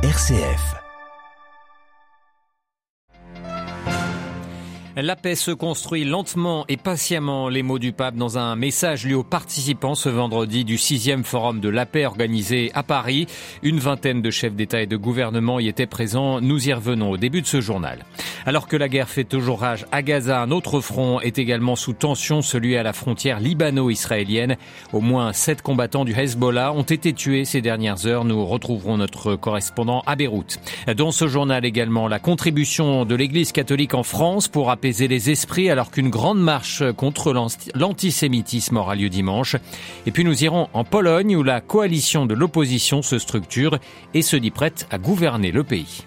RCF. La paix se construit lentement et patiemment, les mots du pape dans un message lu aux participants ce vendredi du sixième forum de la paix organisé à Paris. Une vingtaine de chefs d'État et de gouvernement y étaient présents. Nous y revenons au début de ce journal. Alors que la guerre fait toujours rage à Gaza, un autre front est également sous tension, celui à la frontière libano-israélienne. Au moins sept combattants du Hezbollah ont été tués ces dernières heures. Nous retrouverons notre correspondant à Beyrouth. Dans ce journal également, la contribution de l'Église catholique en France pour apaiser les esprits alors qu'une grande marche contre l'antisémitisme aura lieu dimanche. Et puis nous irons en Pologne où la coalition de l'opposition se structure et se dit prête à gouverner le pays.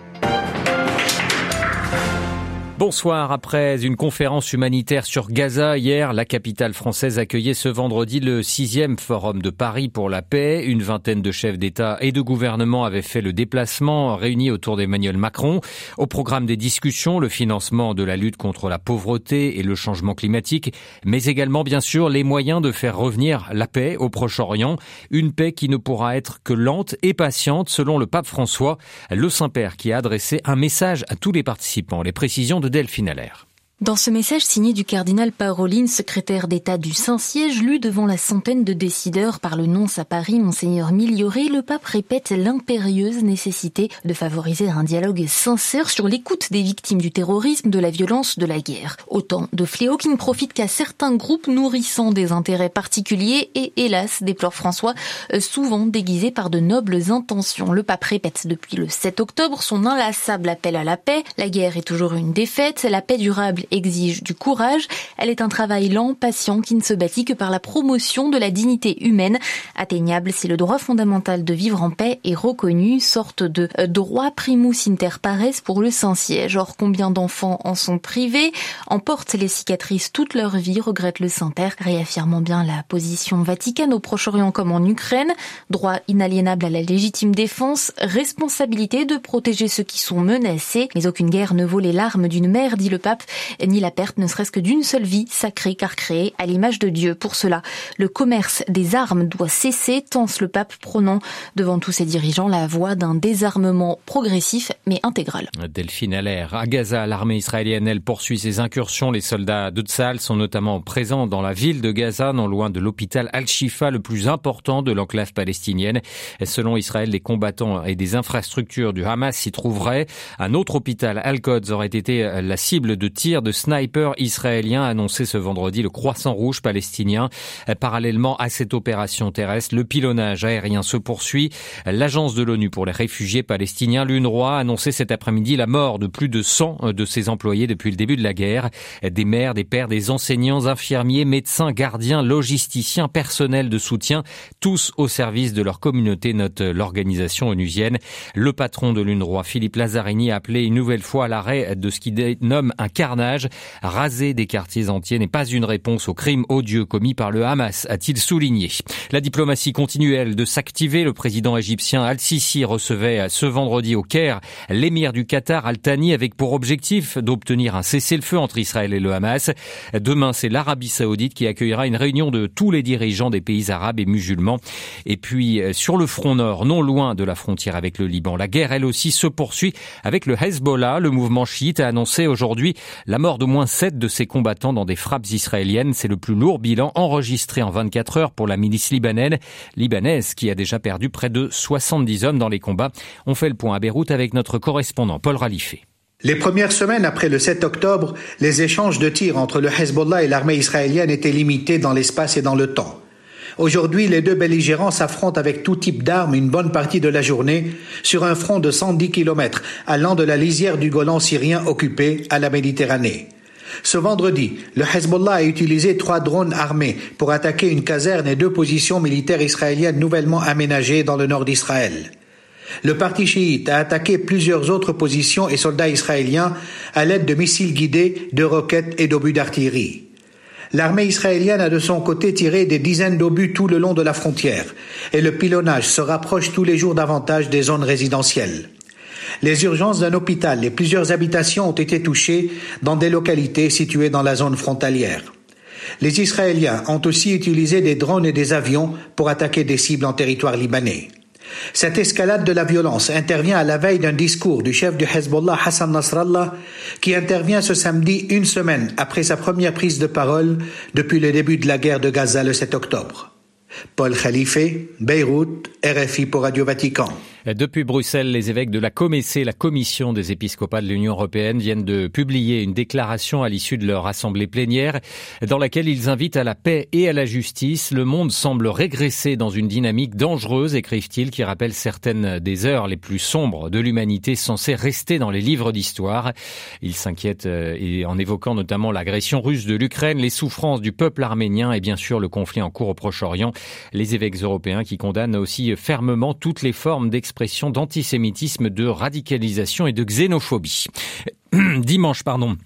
Bonsoir. Après une conférence humanitaire sur Gaza hier, la capitale française accueillait ce vendredi le sixième forum de Paris pour la paix. Une vingtaine de chefs d'État et de gouvernement avaient fait le déplacement, réunis autour d'Emmanuel Macron. Au programme des discussions, le financement de la lutte contre la pauvreté et le changement climatique, mais également bien sûr les moyens de faire revenir la paix au Proche-Orient. Une paix qui ne pourra être que lente et patiente selon le pape François, le Saint-Père qui a adressé un message à tous les participants. Les précisions de Delphine Allaire. Dans ce message signé du cardinal Paroline, secrétaire d'État du Saint-Siège, lu devant la centaine de décideurs par le nonce à Paris, Monseigneur Miglioré, le pape répète l'impérieuse nécessité de favoriser un dialogue sincère sur l'écoute des victimes du terrorisme, de la violence, de la guerre. Autant de fléaux qui ne profitent qu'à certains groupes nourrissant des intérêts particuliers et, hélas, déplore François, souvent déguisés par de nobles intentions. Le pape répète depuis le 7 octobre son inlassable appel à la paix. La guerre est toujours une défaite, la paix durable exige du courage. Elle est un travail lent, patient, qui ne se bâtit que par la promotion de la dignité humaine, atteignable si le droit fondamental de vivre en paix est reconnu, sorte de euh, droit primus inter pares pour le Saint-Siège. Or, combien d'enfants en sont privés, en portent les cicatrices toute leur vie, regrette le Saint-Père, réaffirmant bien la position vaticane au Proche-Orient comme en Ukraine, droit inaliénable à la légitime défense, responsabilité de protéger ceux qui sont menacés, mais aucune guerre ne vaut les larmes d'une mère, dit le pape, ni la perte ne serait-ce que d'une seule vie sacrée car créée à l'image de Dieu. Pour cela, le commerce des armes doit cesser, tense le pape prônant devant tous ses dirigeants la voie d'un désarmement progressif mais intégral. Delphine Allaire. À Gaza, l'armée israélienne, elle poursuit ses incursions. Les soldats de Tzal sont notamment présents dans la ville de Gaza, non loin de l'hôpital Al-Shifa, le plus important de l'enclave palestinienne. Selon Israël, les combattants et des infrastructures du Hamas s'y trouveraient. Un autre hôpital, Al-Quds, aurait été la cible de tirs de sniper israélien a annoncé ce vendredi le croissant rouge palestinien. Parallèlement à cette opération terrestre, le pilonnage aérien se poursuit. L'agence de l'ONU pour les réfugiés palestiniens, l'UNRWA, a annoncé cet après-midi la mort de plus de 100 de ses employés depuis le début de la guerre. Des mères, des pères, des enseignants, infirmiers, médecins, gardiens, logisticiens, personnels de soutien, tous au service de leur communauté, note l'organisation onusienne. Le patron de l'UNRWA, Philippe Lazzarini, a appelé une nouvelle fois à l'arrêt de ce qu'il nomme un carnage Raser des quartiers entiers n'est pas une réponse aux crimes odieux commis par le Hamas, a-t-il souligné. La diplomatie continue, elle, de s'activer. Le président égyptien Al-Sisi recevait ce vendredi au Caire l'émir du Qatar Al-Thani avec pour objectif d'obtenir un cessez-le-feu entre Israël et le Hamas. Demain, c'est l'Arabie saoudite qui accueillera une réunion de tous les dirigeants des pays arabes et musulmans. Et puis, sur le front nord, non loin de la frontière avec le Liban, la guerre, elle aussi, se poursuit avec le Hezbollah. Le mouvement chiite a annoncé aujourd'hui la mort d'au moins sept de ses combattants dans des frappes israéliennes. C'est le plus lourd bilan enregistré en 24 heures pour la milice libanaise, libanaise qui a déjà perdu près de 70 hommes dans les combats. On fait le point à Beyrouth avec notre correspondant Paul Ralifé. Les premières semaines après le 7 octobre, les échanges de tirs entre le Hezbollah et l'armée israélienne étaient limités dans l'espace et dans le temps. Aujourd'hui, les deux belligérants s'affrontent avec tout type d'armes une bonne partie de la journée sur un front de 110 km allant de la lisière du Golan syrien occupé à la Méditerranée. Ce vendredi, le Hezbollah a utilisé trois drones armés pour attaquer une caserne et deux positions militaires israéliennes nouvellement aménagées dans le nord d'Israël. Le parti chiite a attaqué plusieurs autres positions et soldats israéliens à l'aide de missiles guidés, de roquettes et d'obus d'artillerie. L'armée israélienne a de son côté tiré des dizaines d'obus tout le long de la frontière et le pilonnage se rapproche tous les jours davantage des zones résidentielles. Les urgences d'un hôpital et plusieurs habitations ont été touchées dans des localités situées dans la zone frontalière. Les Israéliens ont aussi utilisé des drones et des avions pour attaquer des cibles en territoire libanais. Cette escalade de la violence intervient à la veille d'un discours du chef du Hezbollah Hassan Nasrallah qui intervient ce samedi une semaine après sa première prise de parole depuis le début de la guerre de Gaza le 7 octobre. Paul Khalife, Beyrouth, RFI pour Radio Vatican. Depuis Bruxelles, les évêques de la Comessé, la Commission des épiscopats de l'Union européenne, viennent de publier une déclaration à l'issue de leur assemblée plénière dans laquelle ils invitent à la paix et à la justice. Le monde semble régresser dans une dynamique dangereuse, écrivent-ils, qui rappelle certaines des heures les plus sombres de l'humanité censées rester dans les livres d'histoire. Ils s'inquiètent euh, en évoquant notamment l'agression russe de l'Ukraine, les souffrances du peuple arménien et bien sûr le conflit en cours au Proche-Orient. Les évêques européens qui condamnent aussi fermement toutes les formes d'expression expression d'antisémitisme, de radicalisation et de xénophobie. Dimanche, pardon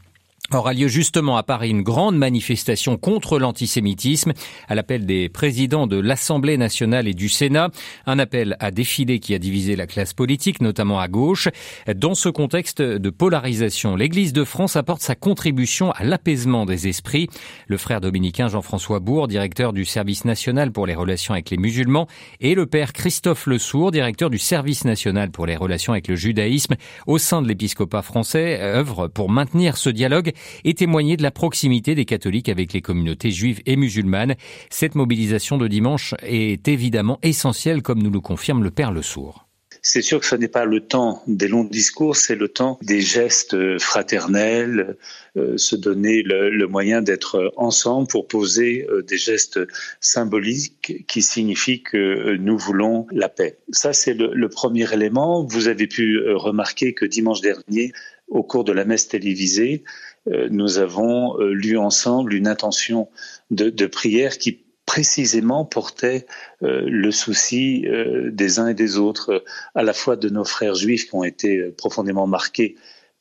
aura lieu justement à Paris une grande manifestation contre l'antisémitisme à l'appel des présidents de l'Assemblée nationale et du Sénat, un appel à défiler qui a divisé la classe politique, notamment à gauche. Dans ce contexte de polarisation, l'Église de France apporte sa contribution à l'apaisement des esprits. Le frère dominicain Jean-François Bourg, directeur du service national pour les relations avec les musulmans, et le père Christophe Lesourd, directeur du service national pour les relations avec le judaïsme, au sein de l'épiscopat français, œuvrent pour maintenir ce dialogue et témoigner de la proximité des catholiques avec les communautés juives et musulmanes. Cette mobilisation de dimanche est évidemment essentielle, comme nous le confirme le Père Le Sourd. C'est sûr que ce n'est pas le temps des longs discours, c'est le temps des gestes fraternels, euh, se donner le, moyen d'être ensemble pour poser euh, des gestes symboliques qui signifient que nous voulons la paix. Ça, c'est le premier élément. Vous avez pu euh, remarquer que dimanche dernier, au cours de la messe télévisée, euh, nous avons euh, lu ensemble une intention de, de prière qui précisément portait euh, le souci des uns et des autres, à la fois de nos frères juifs qui ont été profondément marqués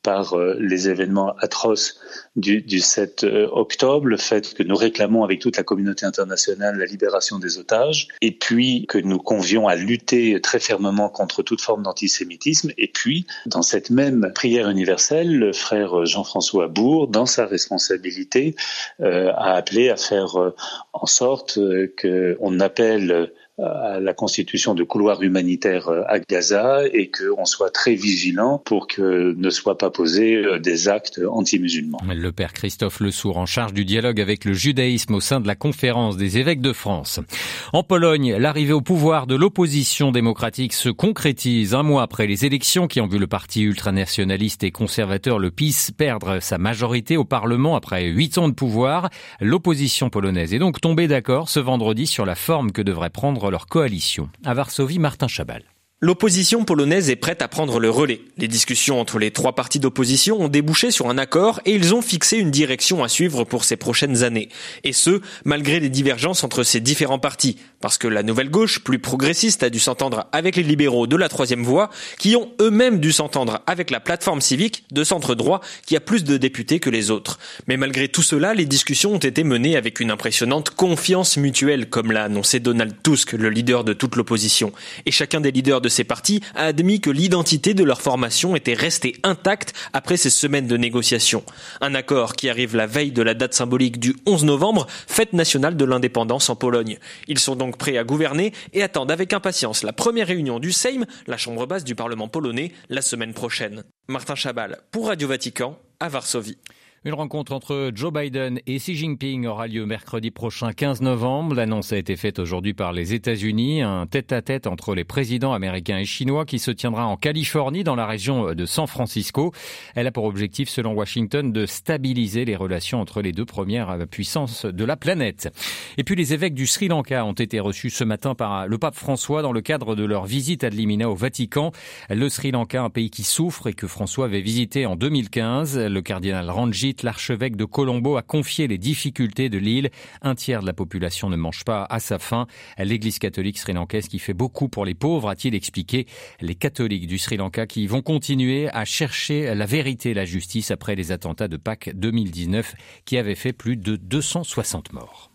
par euh, les événements atroces du, 7 euh, octobre, le fait que nous réclamons avec toute la communauté internationale la libération des otages, et puis que nous convions à lutter très fermement contre toute forme d'antisémitisme, et puis dans cette même prière universelle, le frère Jean-François Bourg, dans sa responsabilité, euh, a appelé à faire en sorte qu'on appelle à la constitution de couloirs humanitaires euh, à Gaza et qu'on soit très vigilant pour que ne soient pas posés euh, des actes anti-musulmans. Le père Christophe Lesourd en charge du dialogue avec le judaïsme au sein de la conférence des évêques de France. En Pologne, l'arrivée au pouvoir de l'opposition démocratique se concrétise un mois après les élections qui ont vu le parti ultranationaliste et conservateur le PiS perdre sa majorité au Parlement après huit ans de pouvoir. L'opposition polonaise est donc tombée d'accord ce vendredi sur la forme que devrait prendre leur coalition. À Varsovie, Martin Chabal. L'opposition polonaise est prête à prendre le relais. Les discussions entre les trois partis d'opposition ont débouché sur un accord et ils ont fixé une direction à suivre pour ces prochaines années. Et ce, malgré les divergences entre ces différents partis. Parce que la nouvelle gauche, plus progressiste, a dû s'entendre avec les libéraux de la troisième voie, qui ont eux-mêmes dû s'entendre avec la plateforme civique de centre droit, qui a plus de députés que les autres. Mais malgré tout cela, les discussions ont été menées avec une impressionnante confiance mutuelle, comme l'a annoncé Donald Tusk, le leader de toute l'opposition. Et chacun des leaders de ces partis a admis que l'identité de leur formation était restée intacte après ces semaines de négociations. Un accord qui arrive la veille de la date symbolique du 11 novembre, fête nationale de l'indépendance en Pologne. Ils sont donc prêts à gouverner et attendent avec impatience la première réunion du Sejm, la chambre basse du Parlement polonais, la semaine prochaine. Martin Chabal pour Radio Vatican à Varsovie. Une rencontre entre Joe Biden et Xi Jinping aura lieu mercredi prochain 15 novembre. L'annonce a été faite aujourd'hui par les États-Unis. Un tête-à-tête entre les présidents américains et chinois qui se tiendra en Californie dans la région de San Francisco. Elle a pour objectif, selon Washington, de stabiliser les relations entre les deux premières puissances de la planète. Et puis les évêques du Sri Lanka ont été reçus ce matin par le pape François dans le cadre de leur visite à Limina au Vatican. Le Sri Lanka, un pays qui souffre et que François avait visité en 2015. Le cardinal Ranjit l'archevêque de Colombo a confié les difficultés de l'île. Un tiers de la population ne mange pas à sa faim. L'église catholique sri-lankaise qui fait beaucoup pour les pauvres, a-t-il expliqué. Les catholiques du Sri Lanka qui vont continuer à chercher la vérité et la justice après les attentats de Pâques 2019 qui avaient fait plus de 260 morts.